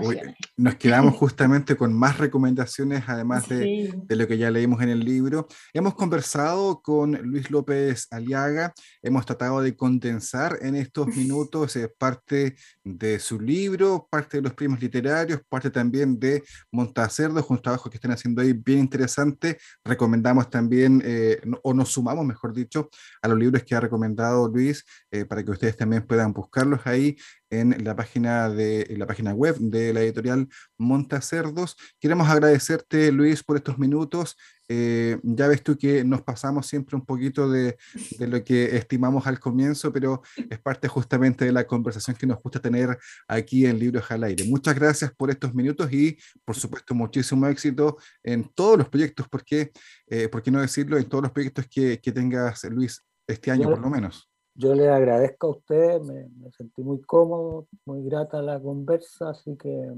nos quedamos justamente con más recomendaciones, además de, de, lo que ya leímos en el libro. Hemos conversado con Luis López Aliaga, hemos tratado de condensar en estos minutos eh, parte de su libro, parte de los primos literarios, parte también de Montacerdos, un trabajo que están haciendo ahí bien interesante. Recomendamos también, eh, o nos sumamos, mejor dicho, a los libros que ha recomendado Luis, eh, para que ustedes también puedan buscarlos ahí en la página, de, la página web de la editorial Montacerdos. Queremos agradecerte, Luis, por estos minutos. Eh, ya ves tú que nos pasamos siempre un poquito de, de, lo que estimamos al comienzo, pero es parte justamente de la conversación que nos gusta tener aquí en Libros al Aire. Muchas gracias por estos minutos y, por supuesto, muchísimo éxito en todos los proyectos, porque, eh, ¿por qué no decirlo? En todos los proyectos que, que tengas, Luis, este año por lo menos. Yo le agradezco a usted, me, sentí muy cómodo, muy grata la conversa, así que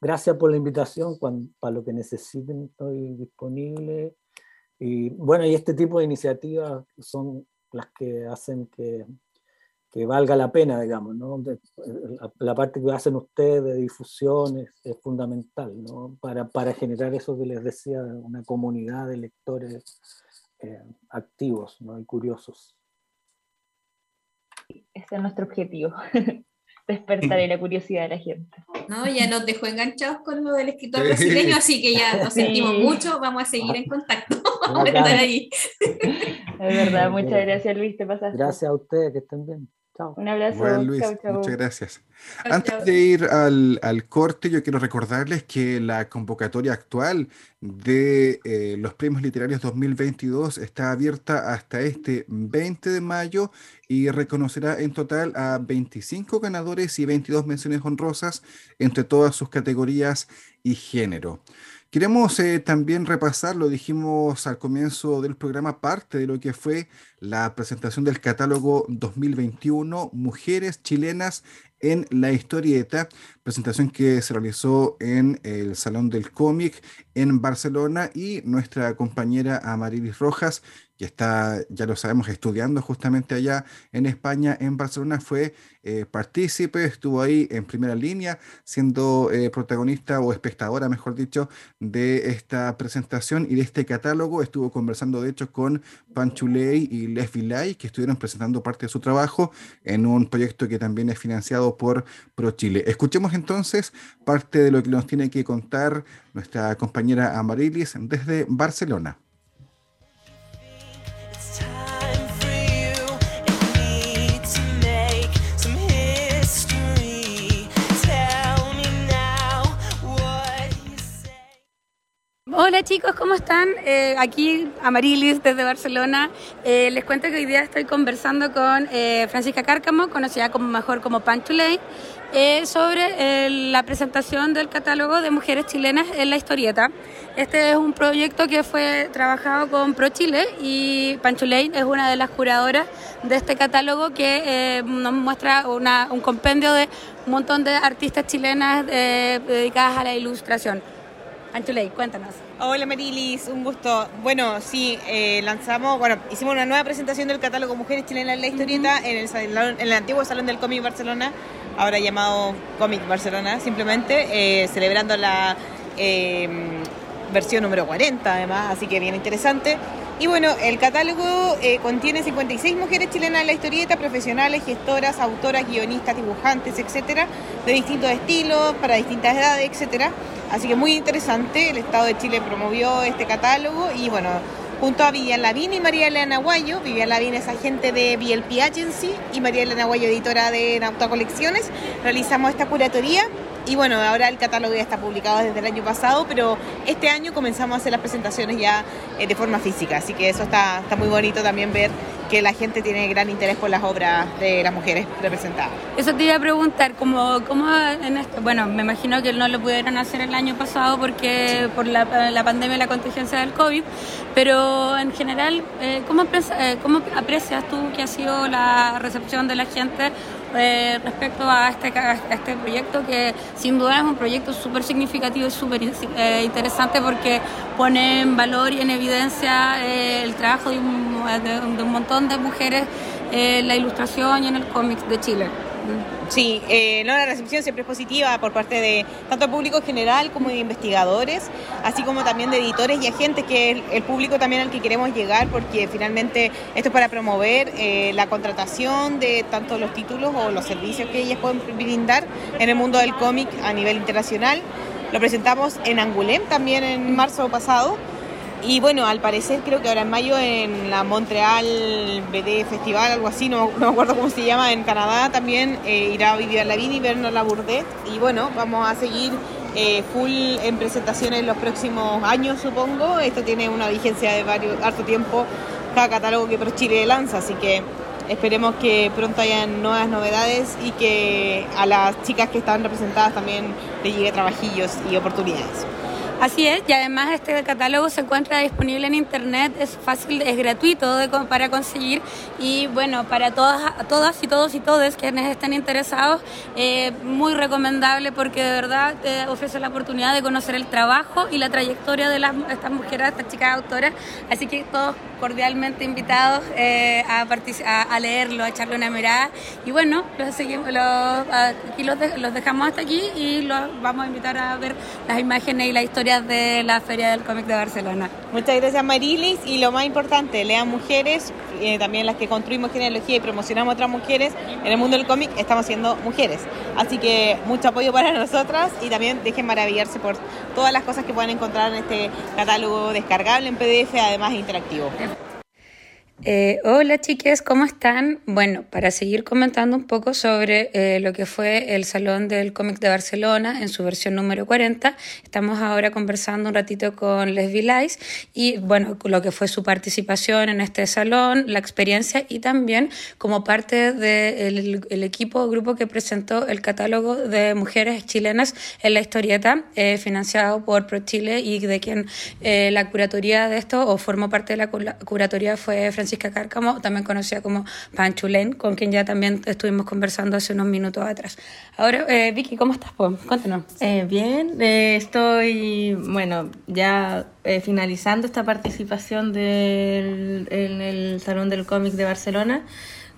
gracias por la invitación, para lo que necesiten estoy disponible. Y bueno, y este tipo de iniciativas son las que hacen que, que valga la pena, digamos, ¿no? la, parte que hacen ustedes de difusión es, fundamental, ¿no? Para, para, generar eso que les decía, una comunidad de lectores eh, activos ¿no? y curiosos. Ese es nuestro objetivo, despertar la curiosidad de la gente. No, ya nos dejó enganchados con lo del escritor brasileño, así que ya nos sentimos mucho, vamos a seguir en contacto, vamos a estar ahí. Es verdad, muchas gracias Luis, te pasaste. Gracias a ustedes, que estén bien. Un abrazo. Bueno, Luis, muchas gracias. Antes de ir al, al, corte, yo quiero recordarles que la convocatoria actual de eh, los premios literarios 2022 está abierta hasta este 20 de mayo y reconocerá en total a 25 ganadores y 22 menciones honrosas entre todas sus categorías y género. Queremos eh, también repasar, lo dijimos al comienzo del programa, parte de lo que fue la presentación del catálogo 2021 Mujeres chilenas en la historieta, presentación que se realizó en el Salón del Cómic en Barcelona y nuestra compañera Amarilis Rojas que está, ya lo sabemos, estudiando justamente allá en España, en Barcelona, fue eh, partícipe, estuvo ahí en primera línea, siendo eh, protagonista o espectadora, mejor dicho, de esta presentación y de este catálogo. Estuvo conversando, de hecho, con Panchuley y Les Vilay, que estuvieron presentando parte de su trabajo en un proyecto que también es financiado por ProChile. Escuchemos entonces parte de lo que nos tiene que contar nuestra compañera Amarilis desde Barcelona. Hola chicos, ¿cómo están? Eh, aquí Amarilis desde Barcelona. Eh, les cuento que hoy día estoy conversando con eh, Francisca Cárcamo, conocida como mejor como Panchuley, sobre la presentación del catálogo de mujeres chilenas en la historieta. Este es un proyecto que fue trabajado con ProChile y Panchuley es una de las curadoras de este catálogo que nos muestra un compendio de un montón de artistas chilenas dedicadas a la ilustración. Panchuley, cuéntanos. Hola Marilis, un gusto. Bueno, sí, eh, lanzamos, bueno, hicimos una nueva presentación del catálogo Mujeres Chilenas en la Historieta en, el, en el antiguo Salón del Cómic Barcelona, ahora llamado Cómic Barcelona, simplemente, eh, celebrando la em, versión número 40 además, así que bien interesante. Y bueno, el catálogo eh, contiene 56 mujeres chilenas en la historieta, profesionales, gestoras, autoras, guionistas, dibujantes, etcétera, de distintos estilos, para distintas edades, etcétera. Así que muy interesante, el Estado de Chile promovió este catálogo y bueno, junto a Vivian Lavín y María Elena Guayo, Vivian Lavín es agente de BLP Agency y María Elena Guayo, editora de Nauta Colecciones, realizamos esta curatoría y bueno, ahora el catálogo ya está publicado desde el año pasado, pero este año comenzamos a hacer las presentaciones ya eh, de forma física, así que eso está, está muy bonito también ver que la gente tiene gran interés por las obras de las mujeres representadas. Eso te iba a preguntar, ¿cómo, cómo en esto? Bueno, me imagino que no lo pudieron hacer el año pasado porque por la, la pandemia y la contingencia del COVID, pero en general, eh, ¿cómo, eh, ¿cómo aprecias tú que ha sido la recepción de la gente eh, respecto a este, este proyecto que sin duda es un proyecto súper significativo y súper eh, interesante porque pone en valor y en evidencia eh, el trabajo de un, de un, montón de mujeres en la ilustración y en el cómic de Chile. Sí, eh, no, la recepción siempre es positiva por parte de tanto el público general como de investigadores, así como también de editores y agentes, que es el, público también al que queremos llegar, porque finalmente esto es para promover eh, la contratación de tanto los títulos o los servicios que ellas pueden brindar en el mundo del cómic a nivel internacional. Lo presentamos en Angoulême también en marzo pasado y bueno, al parecer creo que ahora en mayo en la Montreal BD Festival, algo así, no, me acuerdo cómo se llama, en Canadá también eh, irá Vivian Lavín y Bernard Bourdet. Y bueno, vamos a seguir eh, full en presentaciones en los próximos años, supongo. Esto tiene una vigencia de varios, harto tiempo, cada catálogo que Pro Chile lanza, así que esperemos que pronto hayan nuevas novedades y que a las chicas que están representadas también les llegue trabajillos y oportunidades. Así es, y además este catálogo se encuentra disponible en internet, es fácil, es gratuito para conseguir y bueno, para todas, todas y todos y todos quienes estén interesados, eh, muy recomendable porque de verdad ofrece la oportunidad de conocer el trabajo y la trayectoria de las, estas mujeres, estas chicas autoras, así que todos cordialmente invitados eh, a, a, leerlo, a echarle una mirada. Y bueno, los, aquí los, los dejamos hasta aquí y los vamos a invitar a ver las imágenes y la historia de la Feria del Cómic de Barcelona. Muchas gracias Marilis y lo más importante, lean mujeres, eh, también las que construimos genealogía y promocionamos a otras mujeres en el mundo del cómic, estamos siendo mujeres. Así que mucho apoyo para nosotras y también dejen maravillarse por todas las cosas que pueden encontrar en este catálogo descargable en PDF, además interactivo. Eh, hola chiques, ¿cómo están? Bueno, para seguir comentando un poco sobre eh, lo que fue el Salón del Cómic de Barcelona en su versión número 40, estamos ahora conversando un ratito con Leslie Lais y bueno, lo que fue su participación en este salón, la experiencia y también como parte del el equipo o grupo que presentó el catálogo de mujeres chilenas en la historieta, eh, financiado por ProChile y de quien la curatoría de esto o formó parte de la curatoría fue Francisco Francisca Cárcamo, también conocida como Panchulén, con quien ya también estuvimos conversando hace unos minutos atrás. Ahora, eh, Vicky, ¿cómo estás? Cuéntanos. Eh, bien, eh, estoy, bueno, ya finalizando esta participación del, en el Salón del Cómic de Barcelona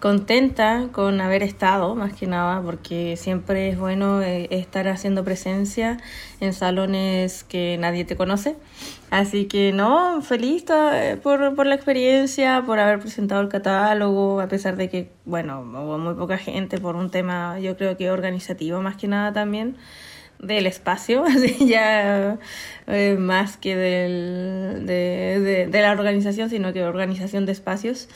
contenta con haber estado, más que nada, porque siempre es bueno eh, estar haciendo presencia en salones que nadie te conoce. Así que no, feliz eh, por, por la experiencia, por haber presentado el catálogo, a pesar de que, bueno, hubo muy poca gente por un tema, yo creo que organizativo más que nada también del espacio, así ya eh, más que del, de, de, la organización, sino que organización de espacios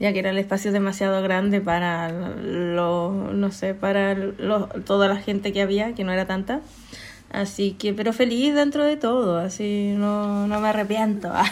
ya que era el espacio demasiado grande para lo, no sé, para toda la gente que había, que no era tanta. Así que, pero feliz dentro de todo, así no, no me arrepiento.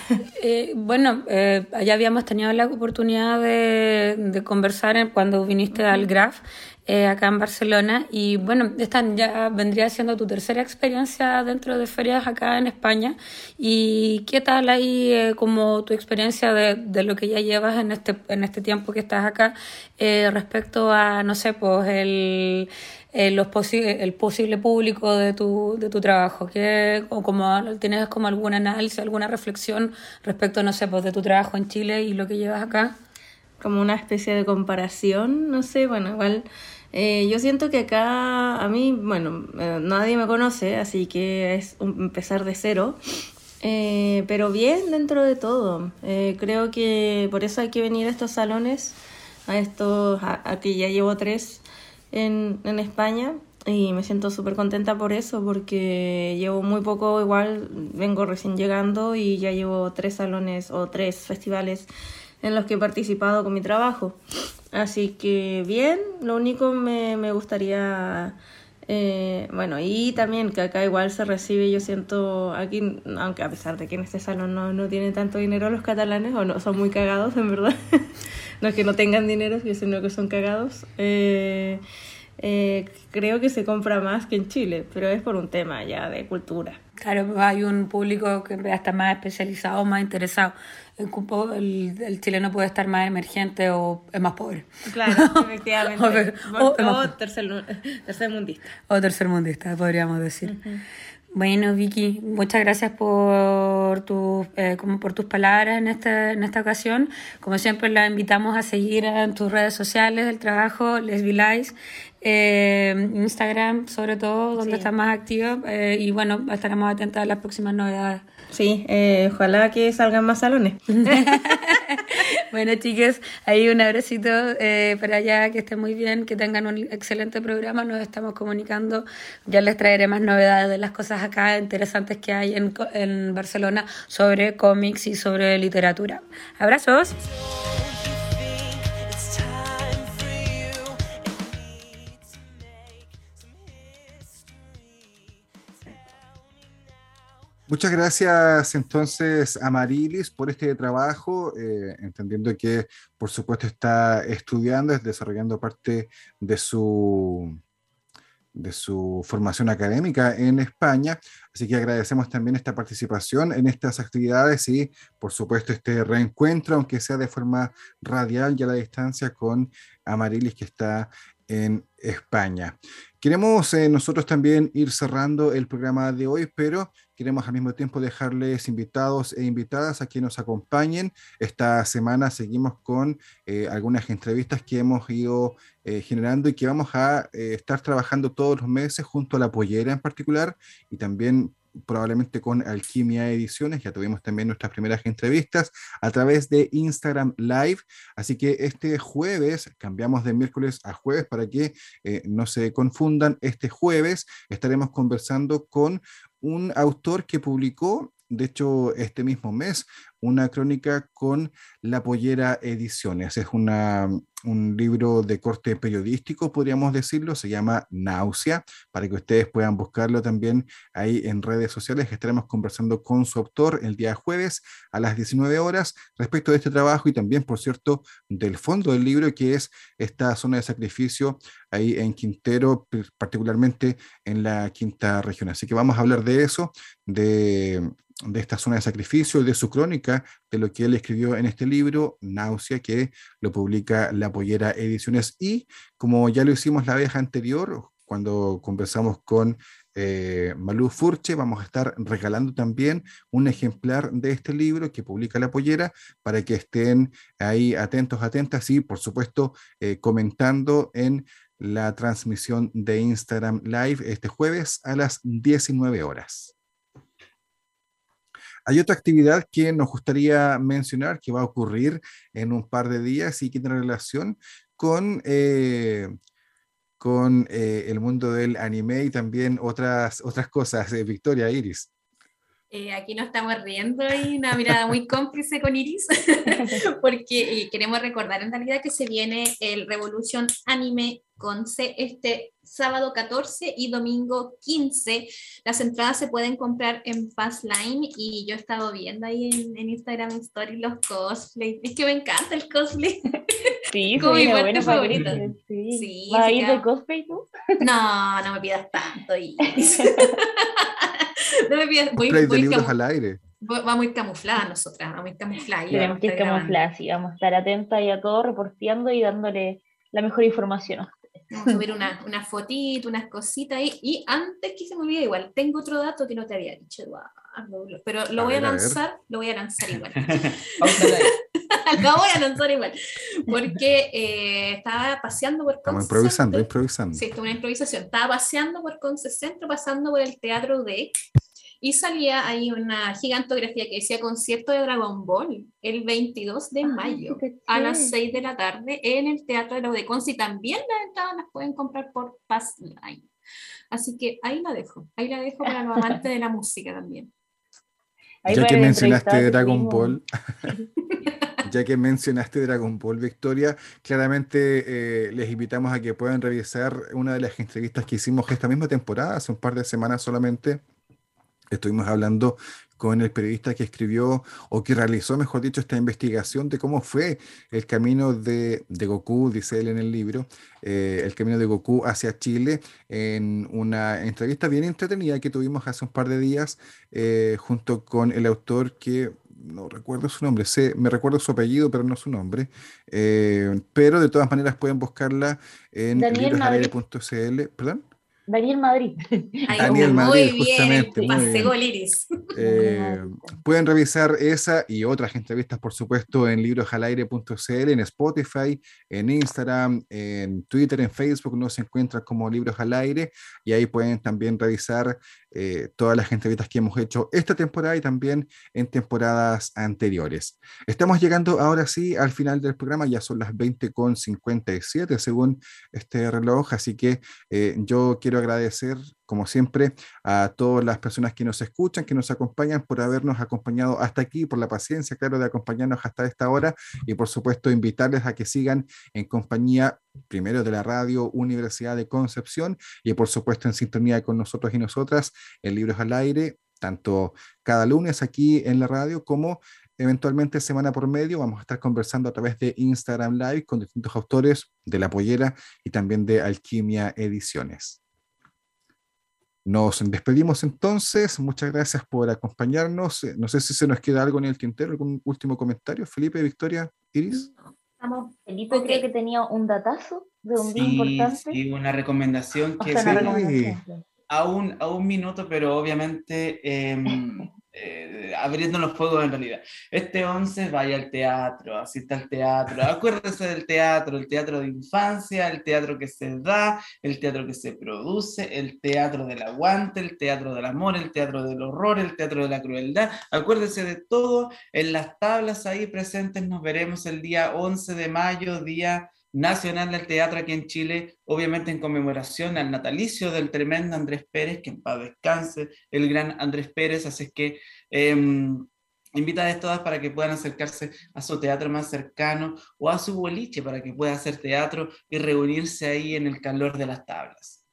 Eh, bueno, eh, ya habíamos tenido la oportunidad de, de conversar cuando viniste al GRAF eh, acá en Barcelona. Y bueno, esta ya vendría siendo tu tercera experiencia dentro de ferias acá en España. ¿Y qué tal ahí eh, como tu experiencia de, de, lo que ya llevas en este, en este tiempo que estás acá respecto a, no sé, pues el... Los el posible público de tu, de tu trabajo, que o como tienes como algún análisis, alguna reflexión respecto, no sé, pues de tu trabajo en Chile y lo que llevas acá. Como una especie de comparación, no sé, bueno, igual eh, yo siento que acá a mí, bueno, eh, nadie me conoce, así que es empezar de cero. Eh, pero bien dentro de todo. creo que por eso hay que venir a estos salones, a estos, aquí ya llevo tres en, España y me siento súper contenta por eso porque llevo muy poco igual, vengo recién llegando y ya llevo tres salones o tres festivales en los que he participado con mi trabajo. Así que bien, lo único me, me gustaría, eh, bueno, y también que acá igual se recibe, yo siento aquí, aunque a pesar de que en este salón no, no tienen tanto dinero los catalanes, o no, son muy cagados en verdad, no es que no tengan dinero, sino que son cagados. Eh, eh, creo que se compra más que en Chile, pero es por un tema ya de cultura. Claro, hay un público que está más especializado, más interesado. El, el, chileno puede estar más emergente o es más pobre. Claro, efectivamente. o, tercer, tercermundista. O tercermundista, podríamos decir. Bueno, Vicky, muchas gracias por, tu, eh, como por tus palabras en esta, en esta ocasión. Como siempre, la invitamos a seguir en tus redes sociales del trabajo, Les eh, Instagram sobre todo, donde está más activa. Eh, y bueno, estaremos atentas a las próximas novedades. Sí, eh, ojalá que salgan más salones. bueno, chicas, ahí un abracito eh, para allá, que estén muy bien, que tengan un excelente programa. Nos estamos comunicando. Ya les traeré más novedades de las cosas acá interesantes que hay en, en Barcelona sobre cómics y sobre literatura. Abrazos. Muchas gracias entonces a Marilis por este trabajo, eh, entendiendo que por supuesto está estudiando, desarrollando parte de su, de su formación académica en España. Así que agradecemos también esta participación en estas actividades y por supuesto este reencuentro, aunque sea de forma radial y a la distancia, con Amarilis que está en España. Queremos eh, nosotros también ir cerrando el programa de hoy, pero queremos al mismo tiempo dejarles invitados e invitadas a que nos acompañen. Esta semana seguimos con eh, algunas entrevistas que hemos ido eh, generando y que vamos a estar trabajando todos los meses junto a la pollera en particular y también probablemente con Alquimia Ediciones, ya tuvimos también nuestras primeras entrevistas a través de Instagram Live, así que este jueves, cambiamos de miércoles a jueves para que eh, no se confundan, este jueves estaremos conversando con un autor que publicó de hecho, este mismo mes, una crónica con La Pollera Ediciones. Es una, un libro de corte periodístico, podríamos decirlo, se llama Náusea, para que ustedes puedan buscarlo también ahí en redes sociales. Estaremos conversando con su autor el día jueves a las 19 horas respecto de este trabajo y también, por cierto, del fondo del libro, que es esta zona de sacrificio ahí en Quintero, particularmente en la quinta región. Así que vamos a hablar de eso, de de esta zona de sacrificio de su crónica, de lo que él escribió en este libro, Náusea, que lo publica La Pollera Ediciones. Y como ya lo hicimos la vez anterior, cuando conversamos con eh, Malú Furche, vamos a estar regalando también un ejemplar de este libro que publica La Pollera para que estén ahí atentos, atentas y, por supuesto, eh, comentando en la transmisión de Instagram Live este jueves a las 19 horas. Hay otra actividad que nos gustaría mencionar que va a ocurrir en un par de días y que tiene relación con, eh, con eh, el mundo del anime y también otras, otras cosas. Eh, Victoria, Iris. Aquí nos estamos riendo y una mirada muy cómplice con Iris, porque queremos recordar en realidad que se viene el Revolution Anime con C este sábado 14 y domingo 15. Las entradas se pueden comprar en Fastline y yo he estado viendo ahí en, Instagram Story los cosplays. Es que me encanta el cosplay. Sí, como mi parte favorita. Sí. ¿Vas a ir de cosplay tú? No, no me pidas tanto. no me pidas. Voy, voy de libros al aire. Va muy camuflada nosotras, va muy camuflada. Tenemos que ir camuflada, sí, vamos a estar atentas y a todo, reporteando y dándole la mejor información. Vamos a subir una, una fotito, unas cositas ahí. Y antes que se me olvide, igual, tengo otro dato que no te había dicho, Eduardo, pero lo voy a, lanzar, lo voy a lanzar igual. lo voy a lanzar igual. Porque eh, estaba paseando por Estamos improvisando, improvisando. Sí, esto una improvisación. Estaba paseando por Conce Centro, pasando por el Teatro de y salía ahí una gigantografía que decía concierto de Dragon Ball el 22 de mayo a las 6 de la tarde en el Teatro de la Udecons y también las entradas las pueden comprar por Passline. Así que ahí la dejo, ahí la dejo para los amantes de la música también. ya que mencionaste Dragon Ball, ya que mencionaste Dragon Ball Victoria, claramente eh, les invitamos a que puedan revisar una de las entrevistas que hicimos esta misma temporada, hace un par de semanas solamente, Estuvimos hablando con el periodista que escribió o que realizó, mejor dicho, esta investigación de cómo fue el camino de, Goku, dice él en el libro, eh, el camino de Goku hacia Chile, en una entrevista bien entretenida que tuvimos hace un par de días eh, junto con el autor que no recuerdo su nombre, sé, me recuerdo su apellido, pero no su nombre. Eh, pero de todas maneras pueden buscarla en librosalaire.cl. ¿Perdón? Daniel Madrid. Daniel Madrid, muy justamente. Bien, muy bien. Iris. Eh, pueden revisar esa y otras entrevistas, por supuesto, en librosalaire.cl, en Spotify, en Instagram, en Twitter, en Facebook, nos encuentran como Libros al Aire y ahí pueden también revisar eh, todas las entrevistas que hemos hecho esta temporada y también en temporadas anteriores. Estamos llegando ahora sí al final del programa, ya son las 20.57 según este reloj, así que eh, yo quiero agradecer, como siempre, a todas las personas que nos escuchan, que nos acompañan por habernos acompañado hasta aquí, por la paciencia, claro, de acompañarnos hasta esta hora y por supuesto invitarles a que sigan en compañía primero de la radio Universidad de Concepción y por supuesto en sintonía con nosotros y nosotras en Libros al Aire, tanto cada lunes aquí en la radio como eventualmente semana por medio. Vamos a estar conversando a través de Instagram Live con distintos autores de La Pollera y también de Alquimia Ediciones. Nos despedimos entonces. Muchas gracias por acompañarnos. No sé si se nos queda algo en el tintero, algún último comentario. Felipe, Victoria, Iris. Felipe creo que tenía un datazo de un sí, día importante. Sí, una recomendación que O sea, una recomendación. a, un, a un minuto, pero obviamente em, eh, abriendo los fuegos en realidad. Este 11 vaya al teatro, asista al teatro, acuérdese del teatro, el teatro de infancia, el teatro que se da, el teatro que se produce, el teatro del aguante, el teatro del amor, el teatro del horror, el teatro de la crueldad. Acuérdese de todo en las tablas ahí presentes. Nos veremos el día 11 de mayo, día nacional del teatro aquí en Chile, obviamente en conmemoración al natalicio del tremendo Andrés Pérez, que en paz descanse, el gran Andrés Pérez, así es que eh, invitarles todas para que puedan acercarse a su teatro más cercano o a su boliche para que pueda hacer teatro y reunirse ahí en el calor de las tablas.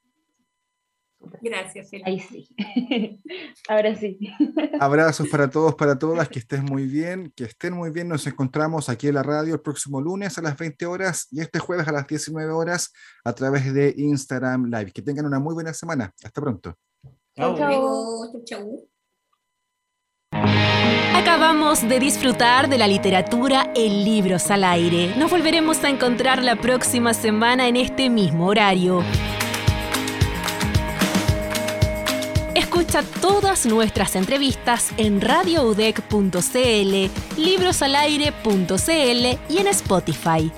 Gracias, Felipe. Ahí sí. Ahora sí. Abrazos para todos, para todas, que estén muy bien, que estén muy bien. Nos encontramos aquí en la radio el próximo lunes a las 20 horas y este jueves a las 19 horas a través de Instagram Live. Que tengan una muy buena semana. Hasta pronto. Chau, chau. Chau, chau. Acabamos de disfrutar de la literatura en Libros al Aire. Nos volveremos a encontrar la próxima semana en este mismo horario. Escucha todas nuestras entrevistas en radioudec.cl, librosalaire.cl y en Spotify.